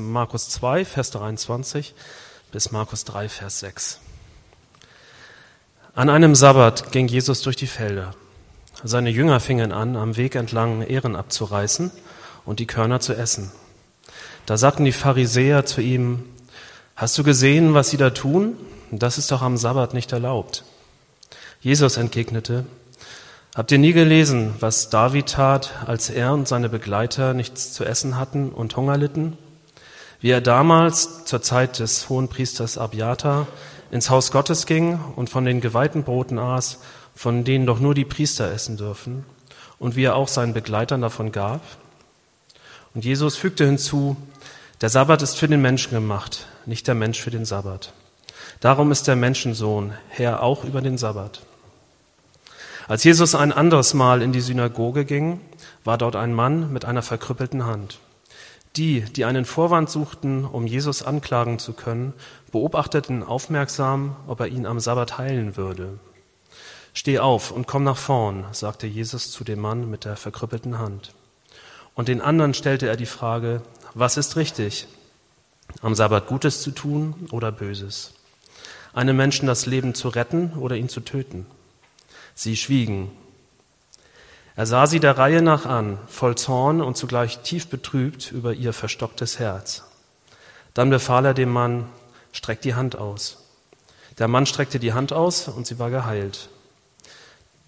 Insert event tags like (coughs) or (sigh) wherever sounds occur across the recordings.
Markus 2, Vers 23 bis Markus 3, Vers 6. An einem Sabbat ging Jesus durch die Felder. Seine Jünger fingen an, am Weg entlang Ehren abzureißen und die Körner zu essen. Da sagten die Pharisäer zu ihm, Hast du gesehen, was sie da tun? Das ist doch am Sabbat nicht erlaubt. Jesus entgegnete, Habt ihr nie gelesen, was David tat, als er und seine Begleiter nichts zu essen hatten und Hunger litten? Wie er damals zur Zeit des Hohenpriesters Abiatar ins Haus Gottes ging und von den geweihten Broten aß, von denen doch nur die Priester essen dürfen, und wie er auch seinen Begleitern davon gab. Und Jesus fügte hinzu, der Sabbat ist für den Menschen gemacht, nicht der Mensch für den Sabbat. Darum ist der Menschensohn Herr auch über den Sabbat. Als Jesus ein anderes Mal in die Synagoge ging, war dort ein Mann mit einer verkrüppelten Hand. Die, die einen Vorwand suchten, um Jesus anklagen zu können, beobachteten aufmerksam, ob er ihn am Sabbat heilen würde. Steh auf und komm nach vorn, sagte Jesus zu dem Mann mit der verkrüppelten Hand. Und den anderen stellte er die Frage, was ist richtig? Am Sabbat Gutes zu tun oder Böses? Einem Menschen das Leben zu retten oder ihn zu töten? Sie schwiegen. Er sah sie der Reihe nach an, voll Zorn und zugleich tief betrübt über ihr verstocktes Herz. Dann befahl er dem Mann, streck die Hand aus. Der Mann streckte die Hand aus und sie war geheilt.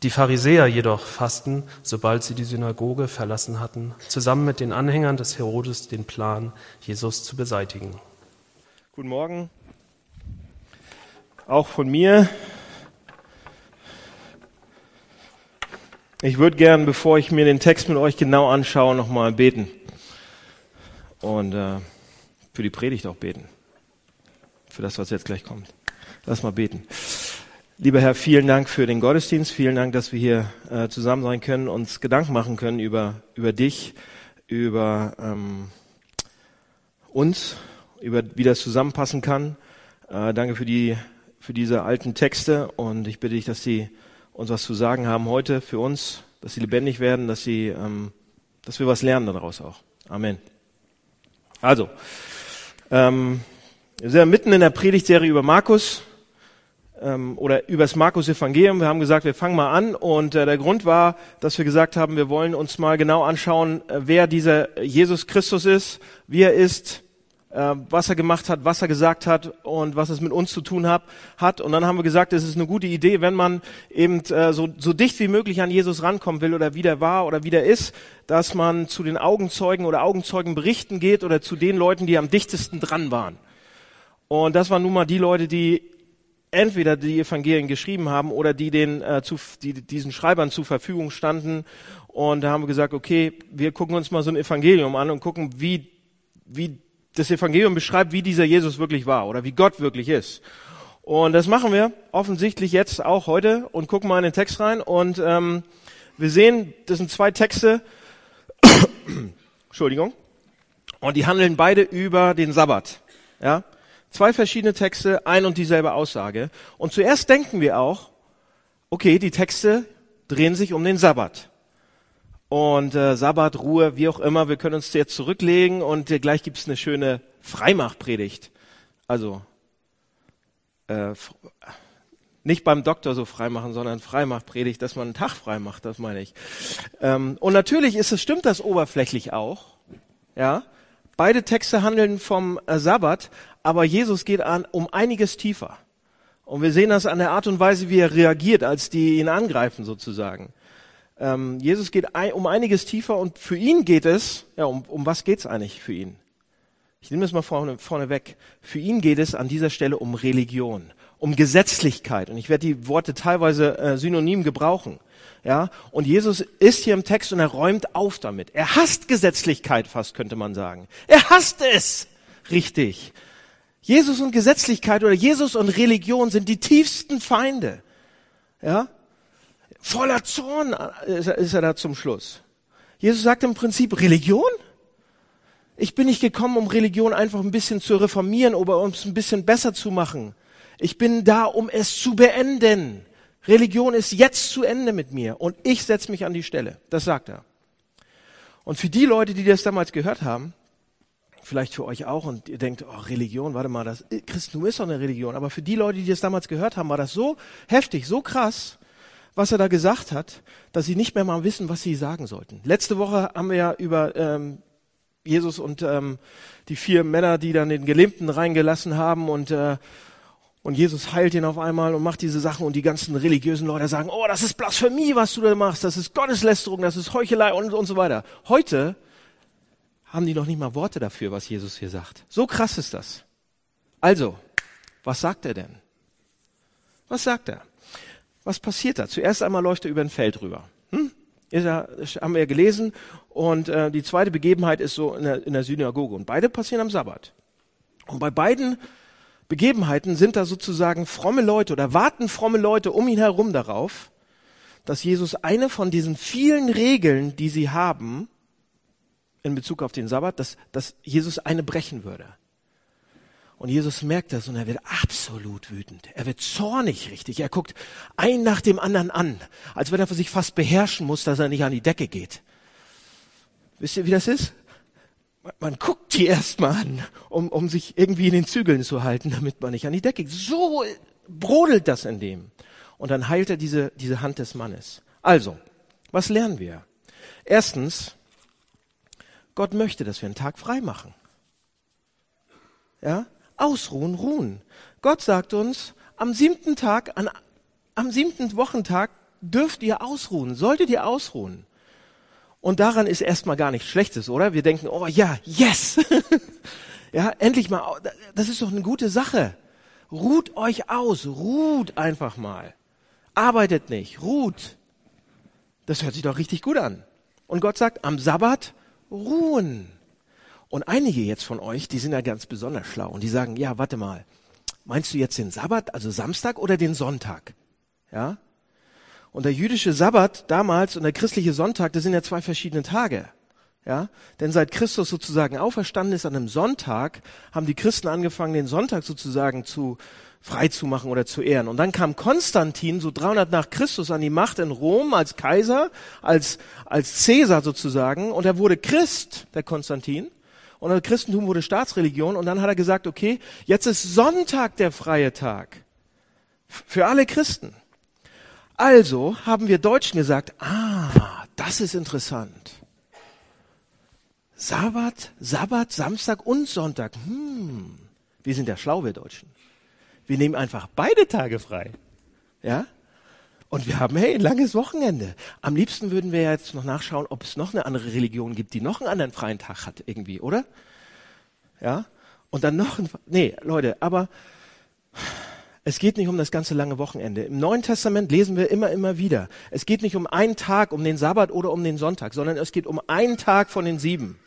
Die Pharisäer jedoch fassten, sobald sie die Synagoge verlassen hatten, zusammen mit den Anhängern des Herodes den Plan, Jesus zu beseitigen. Guten Morgen. Auch von mir Ich würde gern, bevor ich mir den Text mit euch genau anschaue, nochmal beten. Und äh, für die Predigt auch beten. Für das, was jetzt gleich kommt. Lass mal beten. Lieber Herr, vielen Dank für den Gottesdienst. Vielen Dank, dass wir hier äh, zusammen sein können, uns Gedanken machen können über, über dich, über ähm, uns, über wie das zusammenpassen kann. Äh, danke für die für diese alten Texte und ich bitte dich, dass sie uns was zu sagen haben heute für uns, dass sie lebendig werden, dass sie, ähm, dass wir was lernen daraus auch. Amen. Also, ähm, wir sind ja mitten in der Predigtserie über Markus ähm, oder über das Markus-Evangelium. Wir haben gesagt, wir fangen mal an und äh, der Grund war, dass wir gesagt haben, wir wollen uns mal genau anschauen, äh, wer dieser Jesus Christus ist, wie er ist, was er gemacht hat, was er gesagt hat und was es mit uns zu tun hat. hat. Und dann haben wir gesagt, es ist eine gute Idee, wenn man eben äh, so, so dicht wie möglich an Jesus rankommen will oder wie der war oder wie der ist, dass man zu den Augenzeugen oder Augenzeugenberichten geht oder zu den Leuten, die am dichtesten dran waren. Und das waren nun mal die Leute, die entweder die Evangelien geschrieben haben oder die den äh, zu, die diesen Schreibern zur Verfügung standen. Und da haben wir gesagt, okay, wir gucken uns mal so ein Evangelium an und gucken, wie wie das Evangelium beschreibt, wie dieser Jesus wirklich war oder wie Gott wirklich ist. Und das machen wir offensichtlich jetzt auch heute und gucken mal in den Text rein. Und ähm, wir sehen, das sind zwei Texte, (coughs) Entschuldigung, und die handeln beide über den Sabbat. Ja, zwei verschiedene Texte, ein und dieselbe Aussage. Und zuerst denken wir auch, okay, die Texte drehen sich um den Sabbat und äh, Sabbat, Ruhe, wie auch immer. Wir können uns jetzt zurücklegen und äh, gleich gibt's eine schöne Freimachpredigt. Also äh, nicht beim Doktor so freimachen, sondern Freimachpredigt, dass man einen Tag frei macht, das meine ich. Ähm, und natürlich ist es, stimmt das oberflächlich auch. Ja, beide Texte handeln vom äh, Sabbat, aber Jesus geht an um einiges tiefer. Und wir sehen das an der Art und Weise, wie er reagiert, als die ihn angreifen sozusagen. Ähm, Jesus geht ein, um einiges tiefer und für ihn geht es, ja, um, um was geht's eigentlich für ihn? Ich nehme das mal vorne, vorne weg. Für ihn geht es an dieser Stelle um Religion, um Gesetzlichkeit. Und ich werde die Worte teilweise äh, synonym gebrauchen. Ja, und Jesus ist hier im Text und er räumt auf damit. Er hasst Gesetzlichkeit fast, könnte man sagen. Er hasst es. Richtig. Jesus und Gesetzlichkeit oder Jesus und Religion sind die tiefsten Feinde. Ja, Voller Zorn ist er, ist er da zum Schluss. Jesus sagt im Prinzip, Religion? Ich bin nicht gekommen, um Religion einfach ein bisschen zu reformieren oder um es ein bisschen besser zu machen. Ich bin da, um es zu beenden. Religion ist jetzt zu Ende mit mir und ich setze mich an die Stelle. Das sagt er. Und für die Leute, die das damals gehört haben, vielleicht für euch auch und ihr denkt, oh, Religion, warte mal, das Christentum ist doch eine Religion. Aber für die Leute, die das damals gehört haben, war das so heftig, so krass, was er da gesagt hat, dass sie nicht mehr mal wissen, was sie sagen sollten. Letzte Woche haben wir ja über ähm, Jesus und ähm, die vier Männer, die dann den Gelähmten reingelassen haben und äh, und Jesus heilt ihn auf einmal und macht diese Sachen und die ganzen religiösen Leute sagen, oh, das ist Blasphemie, was du da machst, das ist Gotteslästerung, das ist Heuchelei und, und so weiter. Heute haben die noch nicht mal Worte dafür, was Jesus hier sagt. So krass ist das. Also, was sagt er denn? Was sagt er? Was passiert da? Zuerst einmal läuft er über ein Feld rüber. Hm? Ist ja, haben wir gelesen. Und äh, die zweite Begebenheit ist so in der, in der Synagoge. Und beide passieren am Sabbat. Und bei beiden Begebenheiten sind da sozusagen fromme Leute oder warten fromme Leute um ihn herum darauf, dass Jesus eine von diesen vielen Regeln, die sie haben, in Bezug auf den Sabbat, dass, dass Jesus eine brechen würde. Und Jesus merkt das und er wird absolut wütend. Er wird zornig richtig. Er guckt ein nach dem anderen an, als wenn er für sich fast beherrschen muss, dass er nicht an die Decke geht. Wisst ihr, wie das ist? Man guckt die erstmal an, um, um sich irgendwie in den Zügeln zu halten, damit man nicht an die Decke geht. So brodelt das in dem. Und dann heilt er diese, diese Hand des Mannes. Also, was lernen wir? Erstens, Gott möchte, dass wir einen Tag frei machen. Ja? Ausruhen, ruhen. Gott sagt uns, am siebten Tag, an, am siebten Wochentag dürft ihr ausruhen, solltet ihr ausruhen. Und daran ist erstmal gar nichts Schlechtes, oder? Wir denken, oh ja, yes! (laughs) ja, endlich mal, das ist doch eine gute Sache. Ruht euch aus, ruht einfach mal. Arbeitet nicht, ruht. Das hört sich doch richtig gut an. Und Gott sagt, am Sabbat ruhen. Und einige jetzt von euch, die sind ja ganz besonders schlau und die sagen, ja, warte mal, meinst du jetzt den Sabbat, also Samstag oder den Sonntag? Ja? Und der jüdische Sabbat damals und der christliche Sonntag, das sind ja zwei verschiedene Tage. Ja? Denn seit Christus sozusagen auferstanden ist an einem Sonntag, haben die Christen angefangen, den Sonntag sozusagen zu frei zu machen oder zu ehren. Und dann kam Konstantin so 300 nach Christus an die Macht in Rom als Kaiser, als, als Cäsar sozusagen. Und er wurde Christ, der Konstantin. Und das Christentum wurde Staatsreligion. Und dann hat er gesagt, okay, jetzt ist Sonntag der freie Tag. Für alle Christen. Also haben wir Deutschen gesagt, ah, das ist interessant. Sabbat, Sabbat, Samstag und Sonntag. Hm, wir sind ja schlau, wir Deutschen. Wir nehmen einfach beide Tage frei. Ja? Und wir haben, hey, ein langes Wochenende. Am liebsten würden wir jetzt noch nachschauen, ob es noch eine andere Religion gibt, die noch einen anderen freien Tag hat, irgendwie, oder? Ja? Und dann noch ein, nee, Leute, aber es geht nicht um das ganze lange Wochenende. Im Neuen Testament lesen wir immer, immer wieder. Es geht nicht um einen Tag, um den Sabbat oder um den Sonntag, sondern es geht um einen Tag von den sieben.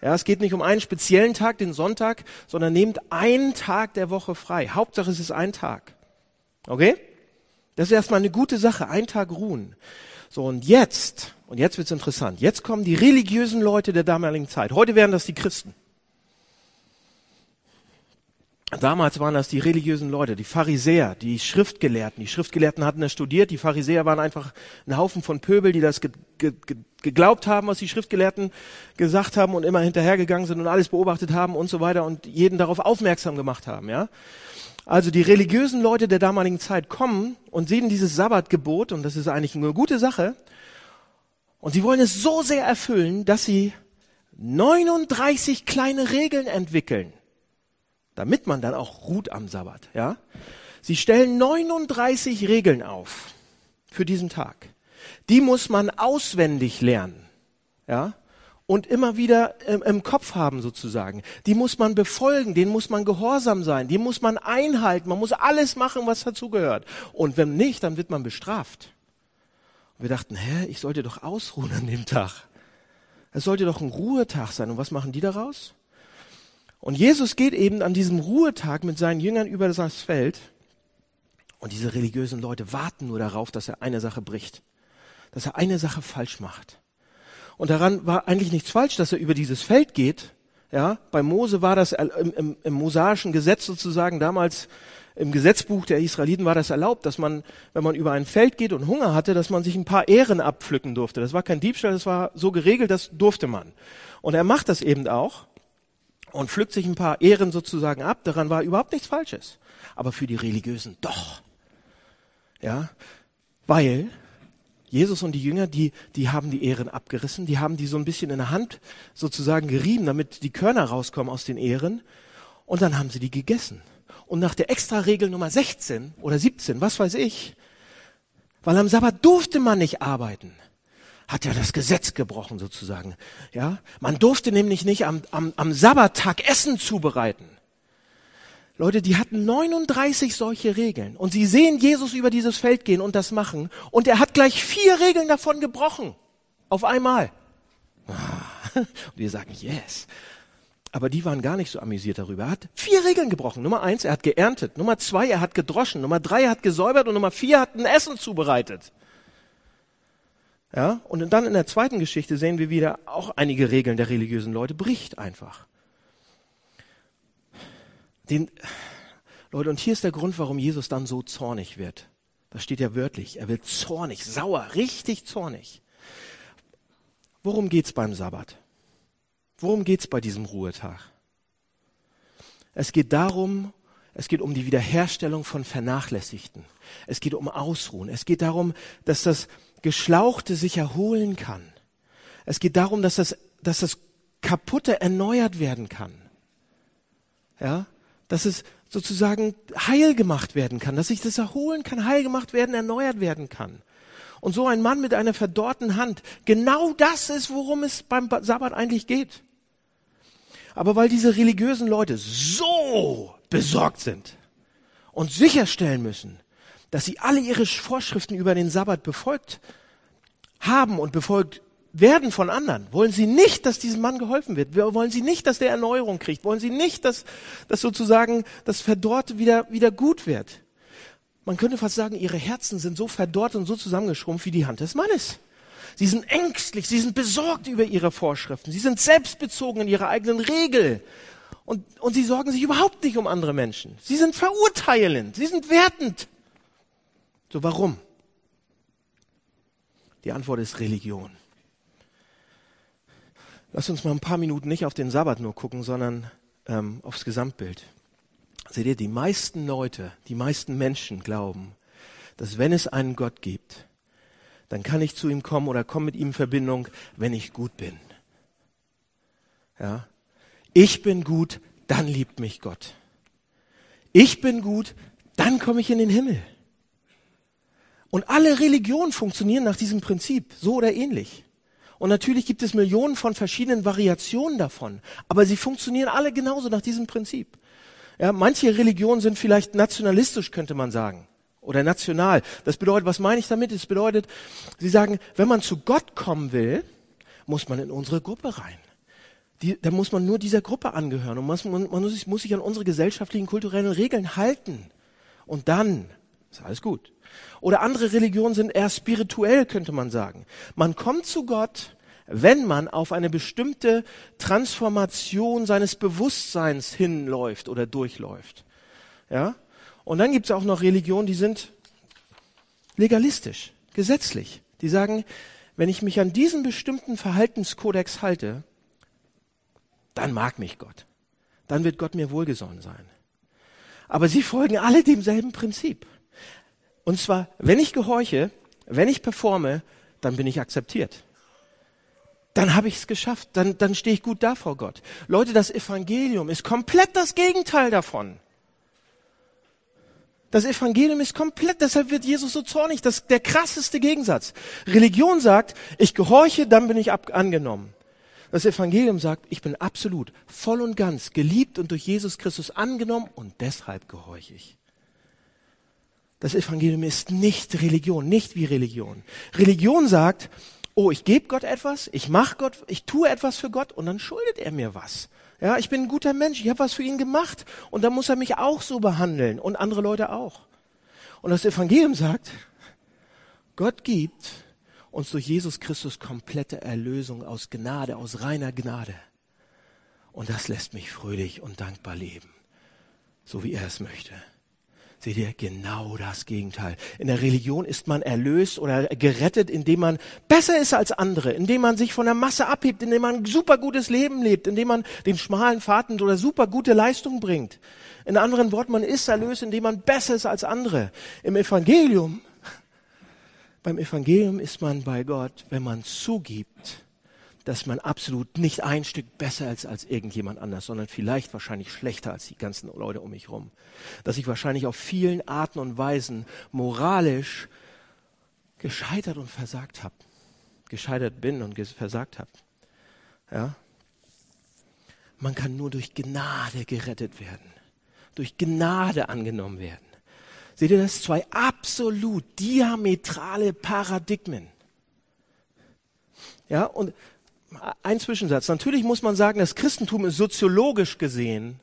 Ja, es geht nicht um einen speziellen Tag, den Sonntag, sondern nehmt einen Tag der Woche frei. Hauptsache es ist ein Tag. Okay? Das ist erstmal eine gute Sache, ein Tag ruhen. So, und jetzt, und jetzt wird's interessant, jetzt kommen die religiösen Leute der damaligen Zeit. Heute wären das die Christen. Damals waren das die religiösen Leute, die Pharisäer, die Schriftgelehrten. Die Schriftgelehrten hatten das studiert, die Pharisäer waren einfach ein Haufen von Pöbel, die das ge ge geglaubt haben, was die Schriftgelehrten gesagt haben und immer hinterhergegangen sind und alles beobachtet haben und so weiter und jeden darauf aufmerksam gemacht haben, ja. Also die religiösen Leute der damaligen Zeit kommen und sehen dieses Sabbatgebot und das ist eigentlich eine gute Sache und sie wollen es so sehr erfüllen, dass sie 39 kleine Regeln entwickeln damit man dann auch ruht am Sabbat, ja. Sie stellen 39 Regeln auf für diesen Tag. Die muss man auswendig lernen, ja. Und immer wieder im, im Kopf haben sozusagen. Die muss man befolgen, denen muss man gehorsam sein, die muss man einhalten, man muss alles machen, was dazugehört. Und wenn nicht, dann wird man bestraft. Und wir dachten, hä, ich sollte doch ausruhen an dem Tag. Es sollte doch ein Ruhetag sein. Und was machen die daraus? Und Jesus geht eben an diesem Ruhetag mit seinen Jüngern über das Feld. Und diese religiösen Leute warten nur darauf, dass er eine Sache bricht. Dass er eine Sache falsch macht. Und daran war eigentlich nichts falsch, dass er über dieses Feld geht. Ja, bei Mose war das im, im, im mosaischen Gesetz sozusagen damals im Gesetzbuch der Israeliten war das erlaubt, dass man, wenn man über ein Feld geht und Hunger hatte, dass man sich ein paar Ähren abpflücken durfte. Das war kein Diebstahl, das war so geregelt, das durfte man. Und er macht das eben auch. und pflückt sich ein paar Ehren sozusagen ab. Daran war überhaupt nichts Falsches. Aber für die Religiösen doch. Ja, weil Jesus und die Jünger, die, die haben die Ehren abgerissen, die haben die so ein bisschen in der Hand sozusagen gerieben, damit die Körner rauskommen aus den Ehren. Und dann haben sie die gegessen. Und nach der Extra-Regel Nummer 16 oder 17, was weiß ich, weil am Sabbat durfte man nicht arbeiten hat ja das Gesetz gebrochen sozusagen. Ja, man durfte nämlich nicht am, am, am Sabbattag Essen zubereiten. Leute, die hatten 39 solche Regeln und sie sehen Jesus über dieses Feld gehen und das machen und er hat gleich vier Regeln davon gebrochen. Auf einmal. Und wir sagen, yes. Aber die waren gar nicht so amüsiert darüber. Er hat vier Regeln gebrochen. Nummer eins, er hat geerntet. Nummer zwei, er hat gedroschen. Nummer drei, er hat gesäubert. Und Nummer vier, er hat ein Essen zubereitet. Ja, und dann in der zweiten Geschichte sehen wir wieder auch einige Regeln der religiösen Leute bricht einfach. Den, Leute, und hier ist der Grund, warum Jesus dann so zornig wird. Das steht ja wörtlich. Er wird zornig, sauer, richtig zornig. Worum geht's beim Sabbat? Worum geht's bei diesem Ruhetag? Es geht darum, es geht um die Wiederherstellung von Vernachlässigten. Es geht um Ausruhen. Es geht darum, dass das Geschlauchte sich erholen kann. Es geht darum, dass das, dass das Kaputte erneuert werden kann. Ja, dass es sozusagen heil gemacht werden kann, dass sich das erholen kann, heil gemacht werden, erneuert werden kann. Und so ein Mann mit einer verdorrten Hand, genau das ist, worum es beim Sabbat eigentlich geht. Aber weil diese religiösen Leute so besorgt sind und sicherstellen müssen, dass sie alle ihre Vorschriften über den Sabbat befolgt haben und befolgt werden von anderen. Wollen sie nicht, dass diesem Mann geholfen wird? Wollen sie nicht, dass der Erneuerung kriegt? Wollen sie nicht, dass, dass sozusagen das Verdorrte wieder, wieder gut wird? Man könnte fast sagen, ihre Herzen sind so verdorrt und so zusammengeschrumpft wie die Hand des Mannes. Sie sind ängstlich, sie sind besorgt über ihre Vorschriften, sie sind selbstbezogen in ihrer eigenen Regel. Und, und sie sorgen sich überhaupt nicht um andere Menschen. Sie sind verurteilend, sie sind wertend. So warum? Die Antwort ist Religion. Lass uns mal ein paar Minuten nicht auf den Sabbat nur gucken, sondern ähm, aufs Gesamtbild. Seht ihr, die meisten Leute, die meisten Menschen glauben, dass wenn es einen Gott gibt, dann kann ich zu ihm kommen oder komme mit ihm in Verbindung, wenn ich gut bin. Ja? Ich bin gut, dann liebt mich Gott. Ich bin gut, dann komme ich in den Himmel. Und alle Religionen funktionieren nach diesem Prinzip, so oder ähnlich. Und natürlich gibt es Millionen von verschiedenen Variationen davon, aber sie funktionieren alle genauso nach diesem Prinzip. Ja, manche Religionen sind vielleicht nationalistisch, könnte man sagen, oder national. Das bedeutet, was meine ich damit? Es bedeutet, sie sagen, wenn man zu Gott kommen will, muss man in unsere Gruppe rein. Die, da muss man nur dieser Gruppe angehören und man, man, man muss, sich, muss sich an unsere gesellschaftlichen, kulturellen Regeln halten. Und dann ist alles gut. Oder andere Religionen sind eher spirituell, könnte man sagen. Man kommt zu Gott, wenn man auf eine bestimmte Transformation seines Bewusstseins hinläuft oder durchläuft. Ja? Und dann gibt es auch noch Religionen, die sind legalistisch, gesetzlich. Die sagen, wenn ich mich an diesen bestimmten Verhaltenskodex halte, dann mag mich Gott. Dann wird Gott mir wohlgesonnen sein. Aber sie folgen alle demselben Prinzip. Und zwar, wenn ich gehorche, wenn ich performe, dann bin ich akzeptiert. Dann habe ich es geschafft, dann, dann stehe ich gut da vor Gott. Leute, das Evangelium ist komplett das Gegenteil davon. Das Evangelium ist komplett, deshalb wird Jesus so zornig. Das ist der krasseste Gegensatz. Religion sagt, ich gehorche, dann bin ich ab, angenommen. Das Evangelium sagt, ich bin absolut, voll und ganz geliebt und durch Jesus Christus angenommen und deshalb gehorche ich. Das Evangelium ist nicht Religion, nicht wie Religion. Religion sagt, oh, ich gebe Gott etwas, ich mache Gott, ich tue etwas für Gott und dann schuldet er mir was. Ja, ich bin ein guter Mensch, ich habe was für ihn gemacht und dann muss er mich auch so behandeln und andere Leute auch. Und das Evangelium sagt, Gott gibt uns durch Jesus Christus komplette Erlösung aus Gnade, aus reiner Gnade. Und das lässt mich fröhlich und dankbar leben, so wie er es möchte. Seht ihr, genau das Gegenteil. In der Religion ist man erlöst oder gerettet, indem man besser ist als andere, indem man sich von der Masse abhebt, indem man ein super gutes Leben lebt, indem man den schmalen Faden oder super gute Leistung bringt. In anderen Worten, man ist erlöst, indem man besser ist als andere. Im Evangelium, beim Evangelium ist man bei Gott, wenn man zugibt, dass man absolut nicht ein Stück besser ist als irgendjemand anders, sondern vielleicht wahrscheinlich schlechter als die ganzen Leute um mich herum. Dass ich wahrscheinlich auf vielen Arten und Weisen moralisch gescheitert und versagt habe. Gescheitert bin und versagt habe. Ja? Man kann nur durch Gnade gerettet werden. Durch Gnade angenommen werden. Seht ihr das? Zwei absolut diametrale Paradigmen. Ja, und ein Zwischensatz. Natürlich muss man sagen, das Christentum ist soziologisch gesehen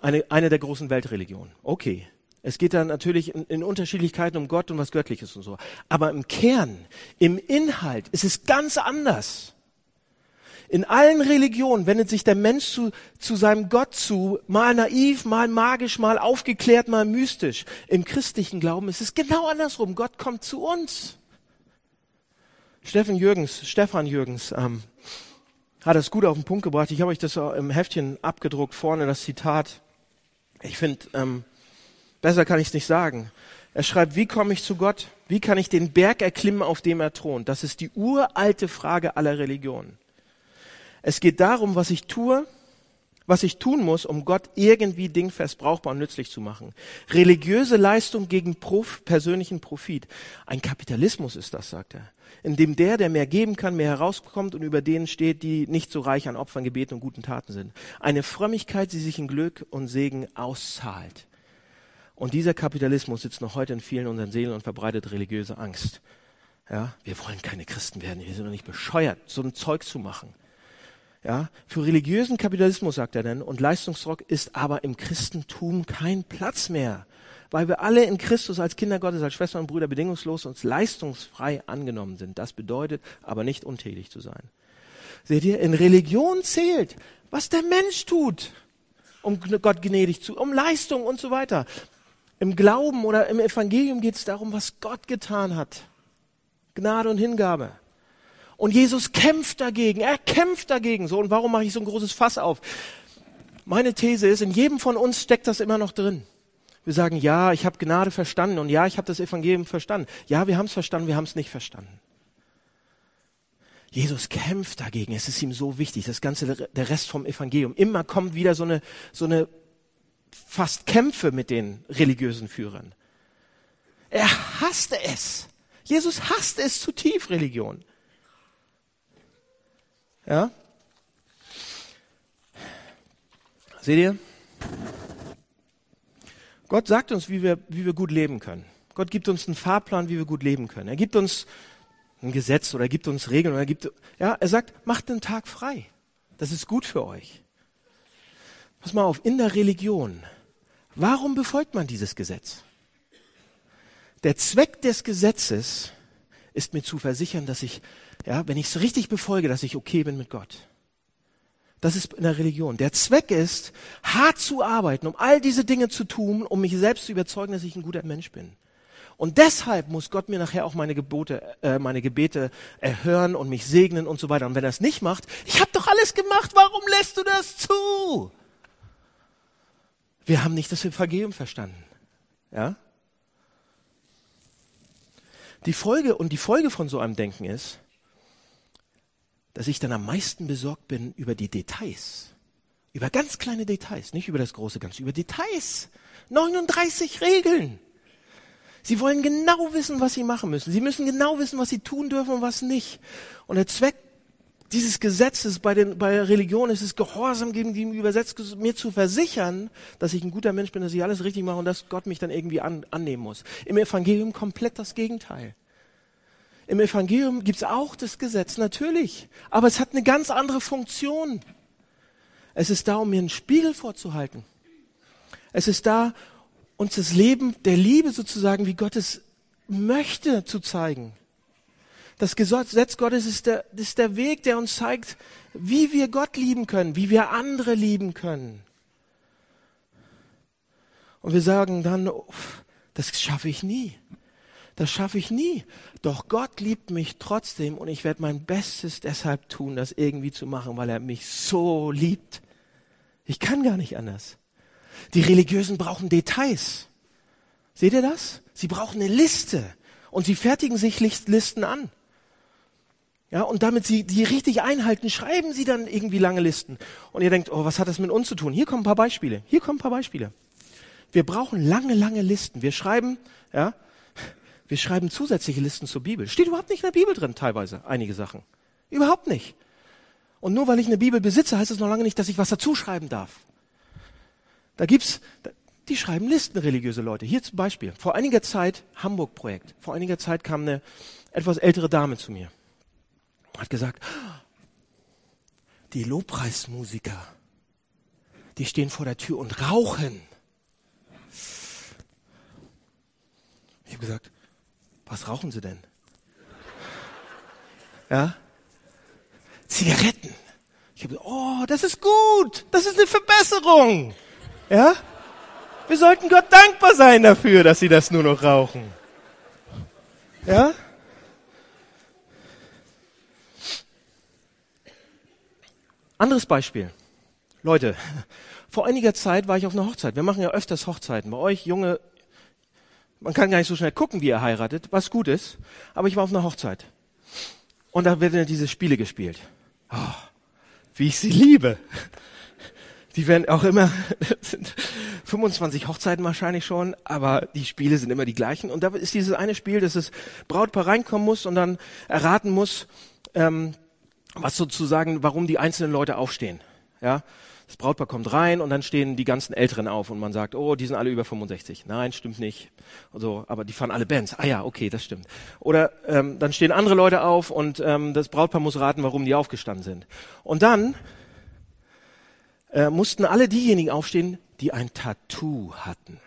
eine, eine der großen Weltreligionen. Okay. Es geht dann natürlich in, in, Unterschiedlichkeiten um Gott und was Göttliches und so. Aber im Kern, im Inhalt ist es ganz anders. In allen Religionen wendet sich der Mensch zu, zu seinem Gott zu, mal naiv, mal magisch, mal aufgeklärt, mal mystisch. Im christlichen Glauben ist es genau andersrum. Gott kommt zu uns. Steffen Jürgens, Stefan Jürgens ähm, hat es gut auf den Punkt gebracht. Ich habe euch das im Heftchen abgedruckt, vorne das Zitat. Ich finde, ähm, besser kann ich es nicht sagen. Er schreibt, wie komme ich zu Gott? Wie kann ich den Berg erklimmen, auf dem er thront? Das ist die uralte Frage aller Religionen. Es geht darum, was ich tue, was ich tun muss, um Gott irgendwie dingfest, brauchbar und nützlich zu machen. Religiöse Leistung gegen Prof, persönlichen Profit. Ein Kapitalismus ist das, sagt er in dem der, der mehr geben kann, mehr herauskommt und über denen steht, die nicht so reich an Opfern, Gebeten und guten Taten sind. Eine Frömmigkeit, die sich in Glück und Segen auszahlt. Und dieser Kapitalismus sitzt noch heute in vielen unseren Seelen und verbreitet religiöse Angst. Ja, wir wollen keine Christen werden, wir sind doch nicht bescheuert, so ein Zeug zu machen. Ja, für religiösen Kapitalismus, sagt er denn, und Leistungsdruck ist aber im Christentum kein Platz mehr weil wir alle in Christus als Kinder Gottes, als Schwestern und Brüder bedingungslos und leistungsfrei angenommen sind. Das bedeutet aber nicht untätig zu sein. Seht ihr, in Religion zählt, was der Mensch tut, um Gott gnädig zu, um Leistung und so weiter. Im Glauben oder im Evangelium geht es darum, was Gott getan hat. Gnade und Hingabe. Und Jesus kämpft dagegen. Er kämpft dagegen. So, und warum mache ich so ein großes Fass auf? Meine These ist, in jedem von uns steckt das immer noch drin. Wir sagen, ja, ich habe Gnade verstanden und ja, ich habe das Evangelium verstanden. Ja, wir haben es verstanden, wir haben es nicht verstanden. Jesus kämpft dagegen. Es ist ihm so wichtig. Das ganze, der Rest vom Evangelium. Immer kommt wieder so eine, so eine fast Kämpfe mit den religiösen Führern. Er hasste es. Jesus hasste es zu tief, Religion. Ja? Seht ihr? Gott sagt uns, wie wir, wie wir gut leben können. Gott gibt uns einen Fahrplan, wie wir gut leben können. Er gibt uns ein Gesetz oder er gibt uns Regeln oder er gibt, ja, er sagt, macht den Tag frei. Das ist gut für euch. Pass mal auf, in der Religion, warum befolgt man dieses Gesetz? Der Zweck des Gesetzes ist mir zu versichern, dass ich, ja, wenn ich es richtig befolge, dass ich okay bin mit Gott. Das ist in der Religion. Der Zweck ist, hart zu arbeiten, um all diese Dinge zu tun, um mich selbst zu überzeugen, dass ich ein guter Mensch bin. Und deshalb muss Gott mir nachher auch meine Gebote, äh, meine Gebete erhören und mich segnen und so weiter. Und wenn er es nicht macht, ich habe doch alles gemacht, warum lässt du das zu? Wir haben nicht das Evangelium verstanden. Ja? Die Folge und die Folge von so einem Denken ist, dass ich dann am meisten besorgt bin über die Details. Über ganz kleine Details, nicht über das große Ganze, über Details. 39 Regeln. Sie wollen genau wissen, was sie machen müssen. Sie müssen genau wissen, was sie tun dürfen und was nicht. Und der Zweck dieses Gesetzes bei, den, bei Religion ist es, Gehorsam gegenüber Gesetz, mir zu versichern, dass ich ein guter Mensch bin, dass ich alles richtig mache und dass Gott mich dann irgendwie an, annehmen muss. Im Evangelium komplett das Gegenteil. Im Evangelium gibt es auch das Gesetz, natürlich. Aber es hat eine ganz andere Funktion. Es ist da, um mir einen Spiegel vorzuhalten. Es ist da, uns das Leben der Liebe sozusagen, wie Gott es möchte, zu zeigen. Das Gesetz Gottes ist der, ist der Weg, der uns zeigt, wie wir Gott lieben können, wie wir andere lieben können. Und wir sagen dann, das schaffe ich nie. Das schaffe ich nie. Doch Gott liebt mich trotzdem und ich werde mein Bestes deshalb tun, das irgendwie zu machen, weil er mich so liebt. Ich kann gar nicht anders. Die Religiösen brauchen Details. Seht ihr das? Sie brauchen eine Liste und sie fertigen sich Listen an. Ja, und damit sie die richtig einhalten, schreiben sie dann irgendwie lange Listen. Und ihr denkt, oh, was hat das mit uns zu tun? Hier kommen ein paar Beispiele. Hier kommen ein paar Beispiele. Wir brauchen lange, lange Listen. Wir schreiben, ja, wir schreiben zusätzliche Listen zur Bibel. Steht überhaupt nicht in der Bibel drin, teilweise, einige Sachen. Überhaupt nicht. Und nur weil ich eine Bibel besitze, heißt es noch lange nicht, dass ich was dazu schreiben darf. Da gibt's, die schreiben Listen, religiöse Leute. Hier zum Beispiel. Vor einiger Zeit, Hamburg-Projekt. Vor einiger Zeit kam eine etwas ältere Dame zu mir. Hat gesagt, die Lobpreismusiker, die stehen vor der Tür und rauchen. Ich habe gesagt, was rauchen Sie denn? Ja? Zigaretten. Ich habe oh, das ist gut. Das ist eine Verbesserung. Ja? Wir sollten Gott dankbar sein dafür, dass Sie das nur noch rauchen. Ja? Anderes Beispiel. Leute, (laughs) vor einiger Zeit war ich auf einer Hochzeit. Wir machen ja öfters Hochzeiten. Bei euch junge man kann gar nicht so schnell gucken, wie er heiratet, was gut ist. Aber ich war auf einer Hochzeit. Und da werden diese Spiele gespielt. Oh, wie ich sie liebe. Die werden auch immer, (laughs) sind 25 Hochzeiten wahrscheinlich schon, aber die Spiele sind immer die gleichen. Und da ist dieses eine Spiel, dass das Brautpaar reinkommen muss und dann erraten muss, ähm, was sozusagen, warum die einzelnen Leute aufstehen. Ja, das Brautpaar kommt rein und dann stehen die ganzen Älteren auf und man sagt, oh, die sind alle über 65. Nein, stimmt nicht. Also, aber die fahren alle Bands. Ah ja, okay, das stimmt. Oder ähm, dann stehen andere Leute auf und ähm, das Brautpaar muss raten, warum die aufgestanden sind. Und dann äh, mussten alle diejenigen aufstehen, die ein Tattoo hatten.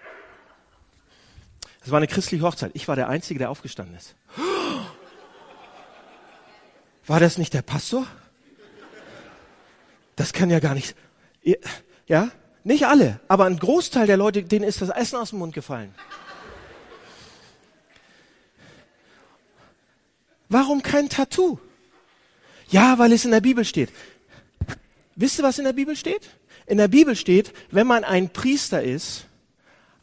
Es war eine christliche Hochzeit. Ich war der Einzige, der aufgestanden ist. War das nicht der Pastor? Das kann ja gar nicht. Ja, nicht alle, aber ein Großteil der Leute, denen ist das Essen aus dem Mund gefallen. Warum kein Tattoo? Ja, weil es in der Bibel steht. Wisst ihr, was in der Bibel steht? In der Bibel steht, wenn man ein Priester ist,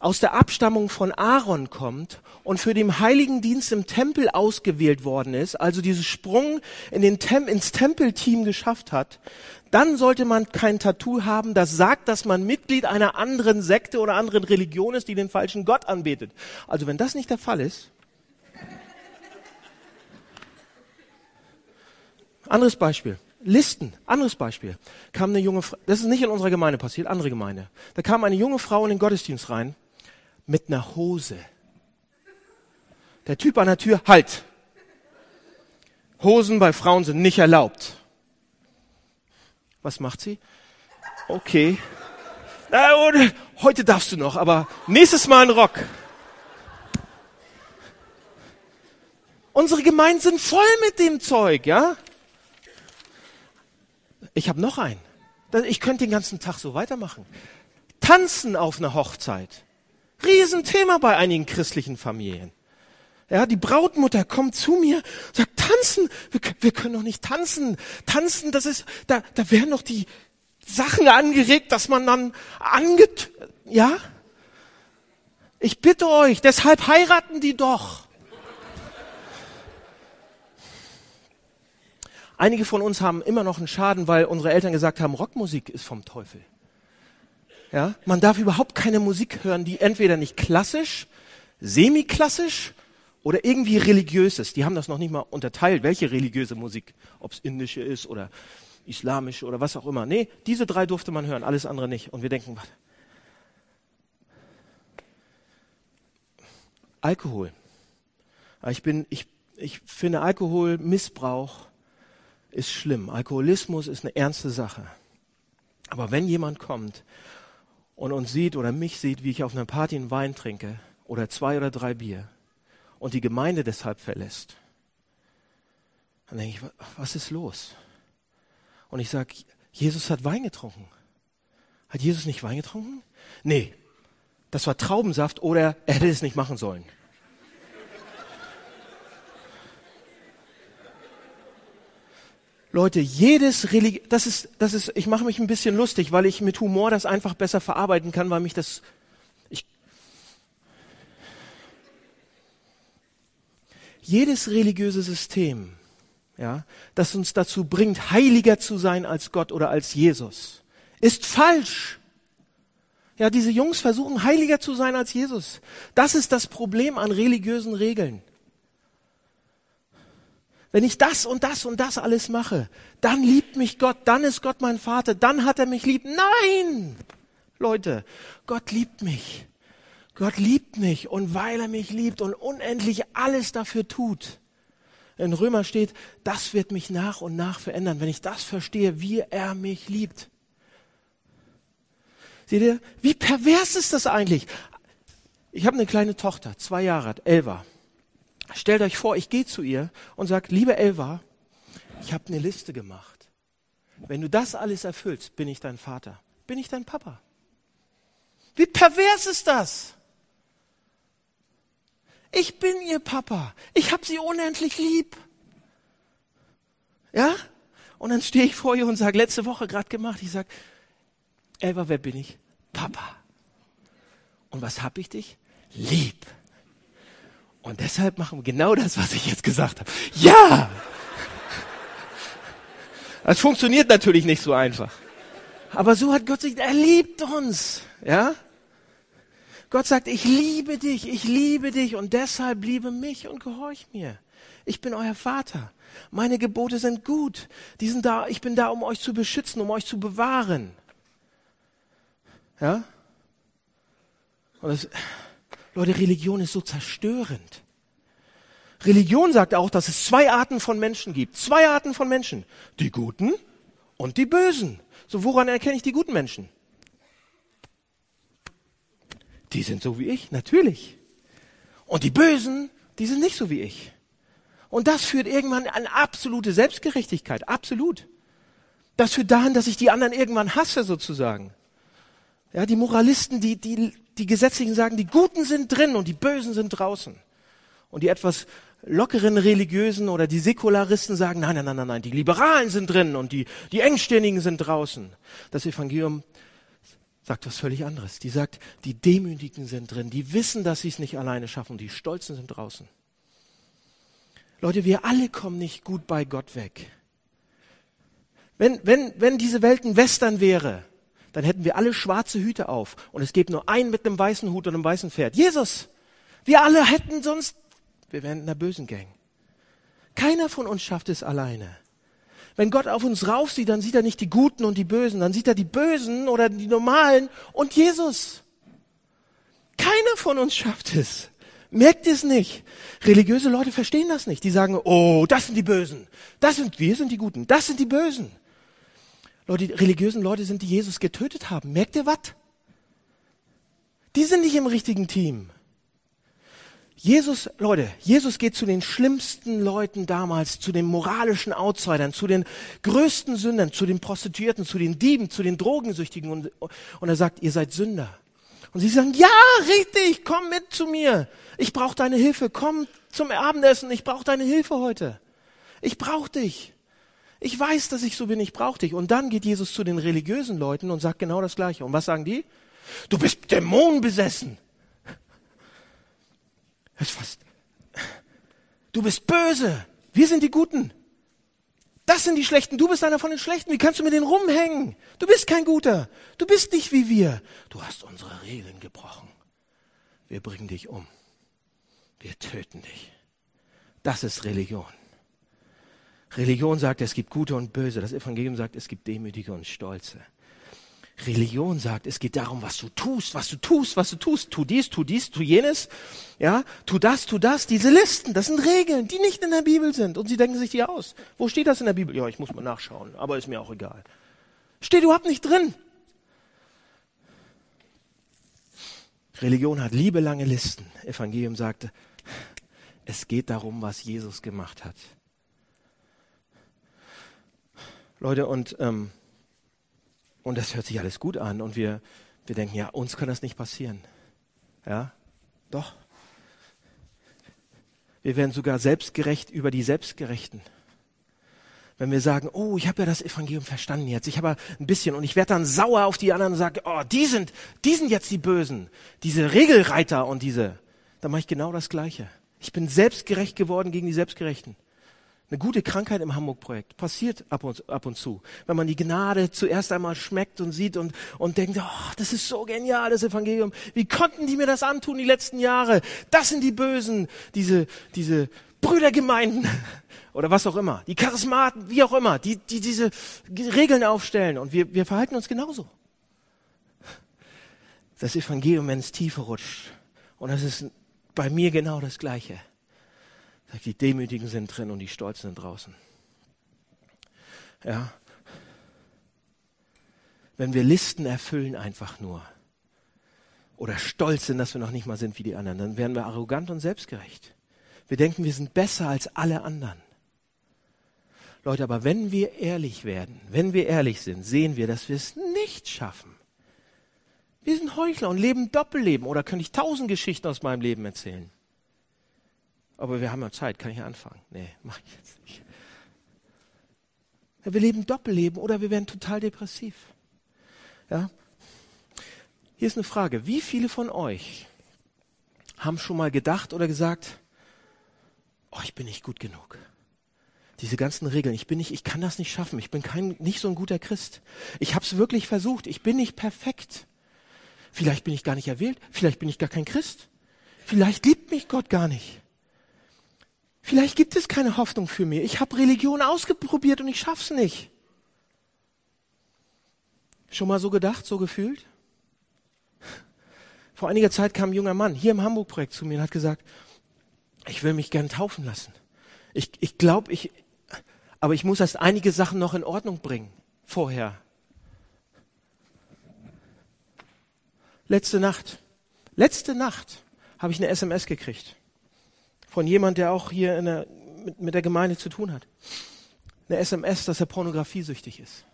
aus der Abstammung von Aaron kommt und für den heiligen Dienst im Tempel ausgewählt worden ist, also diesen Sprung in den Tem ins Tempelteam geschafft hat, dann sollte man kein Tattoo haben, das sagt, dass man Mitglied einer anderen Sekte oder anderen Religion ist, die den falschen Gott anbetet. Also wenn das nicht der Fall ist. Anderes Beispiel. Listen, anderes Beispiel. Kam eine junge Frau, das ist nicht in unserer Gemeinde passiert, andere Gemeinde. Da kam eine junge Frau in den Gottesdienst rein mit einer Hose. Der Typ an der Tür, halt. Hosen bei Frauen sind nicht erlaubt. Was macht sie? Okay. Na, heute darfst du noch, aber nächstes Mal ein Rock. Unsere Gemeinden sind voll mit dem Zeug, ja? Ich habe noch einen. Ich könnte den ganzen Tag so weitermachen. Tanzen auf einer Hochzeit. Riesenthema bei einigen christlichen Familien. Ja, die Brautmutter kommt zu mir, sagt, tanzen, wir, wir können doch nicht tanzen. Tanzen, das ist, da, da werden doch die Sachen angeregt, dass man dann anget, ja? Ich bitte euch, deshalb heiraten die doch. Einige von uns haben immer noch einen Schaden, weil unsere Eltern gesagt haben, Rockmusik ist vom Teufel. Ja, man darf überhaupt keine Musik hören, die entweder nicht klassisch, semi-klassisch oder irgendwie religiöses. Die haben das noch nicht mal unterteilt, welche religiöse Musik, ob es indische ist oder islamische oder was auch immer. Nee, diese drei durfte man hören, alles andere nicht. Und wir denken, was? Alkohol. Ich bin, ich, ich finde Alkoholmissbrauch ist schlimm. Alkoholismus ist eine ernste Sache. Aber wenn jemand kommt und uns sieht oder mich sieht, wie ich auf einer Party einen Wein trinke oder zwei oder drei Bier, und die Gemeinde deshalb verlässt, dann denke ich, was ist los? Und ich sage, Jesus hat Wein getrunken. Hat Jesus nicht Wein getrunken? Nee. das war Traubensaft oder er hätte es nicht machen sollen. Leute, jedes Religion, das ist, das ist, ich mache mich ein bisschen lustig, weil ich mit Humor das einfach besser verarbeiten kann, weil mich das, ich, jedes religiöse System, ja, das uns dazu bringt, heiliger zu sein als Gott oder als Jesus, ist falsch. Ja, diese Jungs versuchen heiliger zu sein als Jesus. Das ist das Problem an religiösen Regeln. Wenn ich das und das und das alles mache, dann liebt mich Gott, dann ist Gott mein Vater, dann hat er mich lieb. Nein! Leute, Gott liebt mich. Gott liebt mich und weil er mich liebt und unendlich alles dafür tut. In Römer steht, das wird mich nach und nach verändern, wenn ich das verstehe, wie er mich liebt. Seht ihr, wie pervers ist das eigentlich? Ich habe eine kleine Tochter, zwei Jahre alt, Elva. Stellt euch vor, ich gehe zu ihr und sage, liebe Elva, ich habe eine Liste gemacht. Wenn du das alles erfüllst, bin ich dein Vater, bin ich dein Papa. Wie pervers ist das? Ich bin ihr Papa. Ich habe sie unendlich lieb. Ja? Und dann stehe ich vor ihr und sage, letzte Woche gerade gemacht, ich sage, Elva, wer bin ich? Papa. Und was hab ich dich? Lieb. Und deshalb machen wir genau das, was ich jetzt gesagt habe. Ja! Das funktioniert natürlich nicht so einfach. Aber so hat Gott sich, er liebt uns, ja? Gott sagt, ich liebe dich, ich liebe dich und deshalb liebe mich und gehorch mir. Ich bin euer Vater. Meine Gebote sind gut. Die sind da, ich bin da, um euch zu beschützen, um euch zu bewahren. Ja? Und das, Leute, Religion ist so zerstörend. Religion sagt auch, dass es zwei Arten von Menschen gibt. Zwei Arten von Menschen. Die Guten und die Bösen. So, woran erkenne ich die guten Menschen? Die sind so wie ich, natürlich. Und die Bösen, die sind nicht so wie ich. Und das führt irgendwann an absolute Selbstgerechtigkeit. Absolut. Das führt dahin, dass ich die anderen irgendwann hasse, sozusagen. Ja, die Moralisten, die, die, die Gesetzlichen sagen, die Guten sind drin und die Bösen sind draußen. Und die etwas lockeren Religiösen oder die Säkularisten sagen, nein, nein, nein, nein, die Liberalen sind drin und die, die Engstirnigen sind draußen. Das Evangelium sagt was völlig anderes. Die sagt, die Demütigen sind drin, die wissen, dass sie es nicht alleine schaffen die Stolzen sind draußen. Leute, wir alle kommen nicht gut bei Gott weg. Wenn, wenn, wenn diese Welt ein Western wäre, dann hätten wir alle schwarze Hüte auf und es gäbe nur einen mit einem weißen Hut und einem weißen Pferd. Jesus! Wir alle hätten sonst, wir wären in einer bösen Gang. Keiner von uns schafft es alleine. Wenn Gott auf uns rauf sieht, dann sieht er nicht die Guten und die Bösen, dann sieht er die Bösen oder die Normalen und Jesus. Keiner von uns schafft es. Merkt es nicht? Religiöse Leute verstehen das nicht. Die sagen, oh, das sind die Bösen. Das sind, wir sind die Guten. Das sind die Bösen. Die religiösen Leute sind, die Jesus getötet haben. Merkt ihr was? Die sind nicht im richtigen Team. Jesus, Leute, Jesus geht zu den schlimmsten Leuten damals, zu den moralischen Outsidern, zu den größten Sündern, zu den Prostituierten, zu den Dieben, zu den Drogensüchtigen und, und er sagt, ihr seid Sünder. Und sie sagen, ja, richtig, komm mit zu mir. Ich brauche deine Hilfe. Komm zum Abendessen. Ich brauche deine Hilfe heute. Ich brauche dich. Ich weiß, dass ich so bin, ich brauche dich. Und dann geht Jesus zu den religiösen Leuten und sagt genau das Gleiche. Und was sagen die? Du bist dämonenbesessen. Das ist fast. Du bist böse. Wir sind die Guten. Das sind die Schlechten. Du bist einer von den Schlechten. Wie kannst du mit denen rumhängen? Du bist kein Guter. Du bist nicht wie wir. Du hast unsere Regeln gebrochen. Wir bringen dich um. Wir töten dich. Das ist Religion. Religion sagt, es gibt Gute und Böse. Das Evangelium sagt, es gibt Demütige und Stolze. Religion sagt, es geht darum, was du tust, was du tust, was du tust. Tu dies, tu dies, tu jenes. Ja, tu das, tu das. Diese Listen, das sind Regeln, die nicht in der Bibel sind. Und sie denken sich die aus. Wo steht das in der Bibel? Ja, ich muss mal nachschauen, aber ist mir auch egal. Steht überhaupt nicht drin. Religion hat liebelange Listen. Evangelium sagte, es geht darum, was Jesus gemacht hat. Leute, und, ähm, und das hört sich alles gut an und wir, wir denken, ja, uns kann das nicht passieren. Ja, doch. Wir werden sogar selbstgerecht über die Selbstgerechten. Wenn wir sagen, oh, ich habe ja das Evangelium verstanden jetzt, ich habe ein bisschen und ich werde dann sauer auf die anderen und sage, oh, die sind, die sind jetzt die Bösen, diese Regelreiter und diese, dann mache ich genau das Gleiche. Ich bin selbstgerecht geworden gegen die Selbstgerechten. Eine gute Krankheit im Hamburg-Projekt passiert ab und, ab und zu. Wenn man die Gnade zuerst einmal schmeckt und sieht und, und denkt, oh, das ist so genial, das Evangelium. Wie konnten die mir das antun die letzten Jahre? Das sind die Bösen, diese, diese Brüdergemeinden (laughs) oder was auch immer, die Charismaten, wie auch immer, die, die diese Regeln aufstellen. Und wir, wir verhalten uns genauso. Das Evangelium, wenn es tiefer rutscht. Und das ist bei mir genau das Gleiche Sagt, die Demütigen sind drin und die Stolzen sind draußen. Ja. Wenn wir Listen erfüllen einfach nur oder stolz sind, dass wir noch nicht mal sind wie die anderen, dann werden wir arrogant und selbstgerecht. Wir denken, wir sind besser als alle anderen. Leute, aber wenn wir ehrlich werden, wenn wir ehrlich sind, sehen wir, dass wir es nicht schaffen. Wir sind Heuchler und leben Doppelleben. Oder könnte ich tausend Geschichten aus meinem Leben erzählen? Aber wir haben ja Zeit, kann ich anfangen? Nee, mach ich jetzt nicht. Ja, wir leben Doppelleben oder wir werden total depressiv. Ja? Hier ist eine Frage. Wie viele von euch haben schon mal gedacht oder gesagt, oh, ich bin nicht gut genug? Diese ganzen Regeln, ich bin nicht, ich kann das nicht schaffen, ich bin kein, nicht so ein guter Christ. Ich habe es wirklich versucht, ich bin nicht perfekt. Vielleicht bin ich gar nicht erwählt, vielleicht bin ich gar kein Christ. Vielleicht liebt mich Gott gar nicht. Vielleicht gibt es keine Hoffnung für mich. Ich habe Religion ausprobiert und ich schaff's nicht. Schon mal so gedacht, so gefühlt? Vor einiger Zeit kam ein junger Mann hier im Hamburg-Projekt zu mir und hat gesagt, ich will mich gern taufen lassen. Ich, ich glaube, ich, aber ich muss erst einige Sachen noch in Ordnung bringen vorher. Letzte Nacht, letzte Nacht habe ich eine SMS gekriegt von jemand, der auch hier der, mit, mit der Gemeinde zu tun hat. Eine SMS, dass er pornografiesüchtig ist.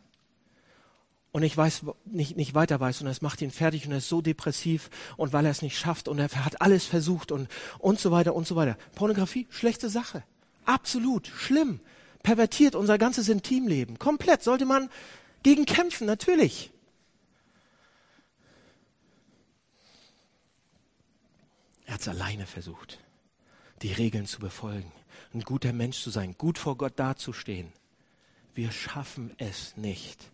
Und ich weiß, nicht, nicht weiter weiß und es macht ihn fertig und er ist so depressiv und weil er es nicht schafft und er hat alles versucht und, und so weiter und so weiter. Pornografie, schlechte Sache. Absolut, schlimm. Pervertiert unser ganzes Intimleben. Komplett. Sollte man gegen kämpfen, natürlich. Er hat es alleine versucht die Regeln zu befolgen, ein guter Mensch zu sein, gut vor Gott dazustehen. Wir schaffen es nicht.